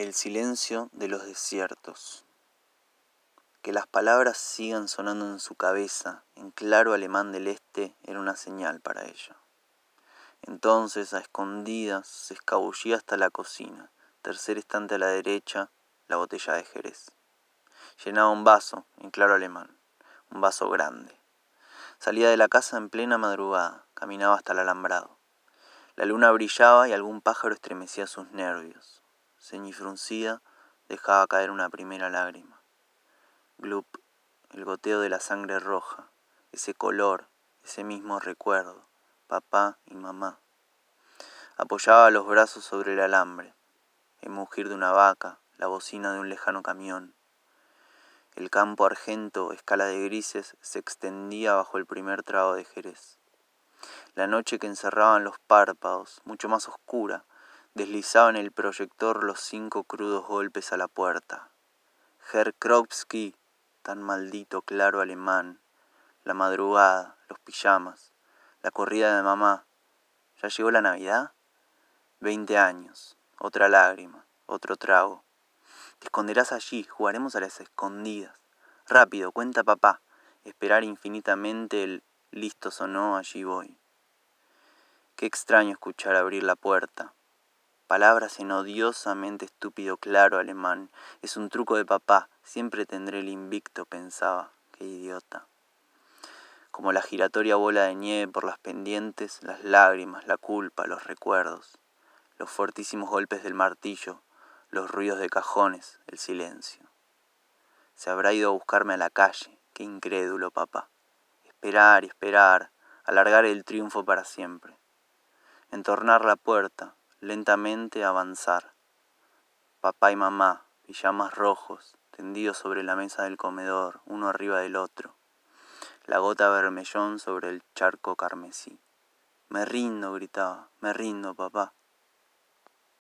El silencio de los desiertos. Que las palabras sigan sonando en su cabeza, en claro alemán del este, era una señal para ella. Entonces, a escondidas, se escabullía hasta la cocina, tercer estante a la derecha, la botella de Jerez. Llenaba un vaso, en claro alemán, un vaso grande. Salía de la casa en plena madrugada, caminaba hasta el alambrado. La luna brillaba y algún pájaro estremecía sus nervios ceñifruncida, dejaba caer una primera lágrima. Glup, el goteo de la sangre roja, ese color, ese mismo recuerdo, papá y mamá. Apoyaba los brazos sobre el alambre, el mugir de una vaca, la bocina de un lejano camión. El campo argento, escala de grises, se extendía bajo el primer trago de Jerez. La noche que encerraban los párpados, mucho más oscura, Deslizaba en el proyector los cinco crudos golpes a la puerta. Herr Kropski, tan maldito claro alemán, la madrugada, los pijamas, la corrida de mamá. ¿Ya llegó la Navidad? Veinte años, otra lágrima, otro trago. Te esconderás allí, jugaremos a las escondidas. Rápido, cuenta papá. Esperar infinitamente el listos o no, allí voy. Qué extraño escuchar abrir la puerta, Palabras en odiosamente estúpido claro alemán. Es un truco de papá. Siempre tendré el invicto, pensaba. Qué idiota. Como la giratoria bola de nieve por las pendientes, las lágrimas, la culpa, los recuerdos, los fortísimos golpes del martillo, los ruidos de cajones, el silencio. Se habrá ido a buscarme a la calle. Qué incrédulo, papá. Esperar y esperar, alargar el triunfo para siempre. Entornar la puerta, lentamente avanzar. Papá y mamá, pijamas rojos, tendidos sobre la mesa del comedor, uno arriba del otro. La gota vermellón sobre el charco carmesí. Me rindo, gritaba, me rindo, papá.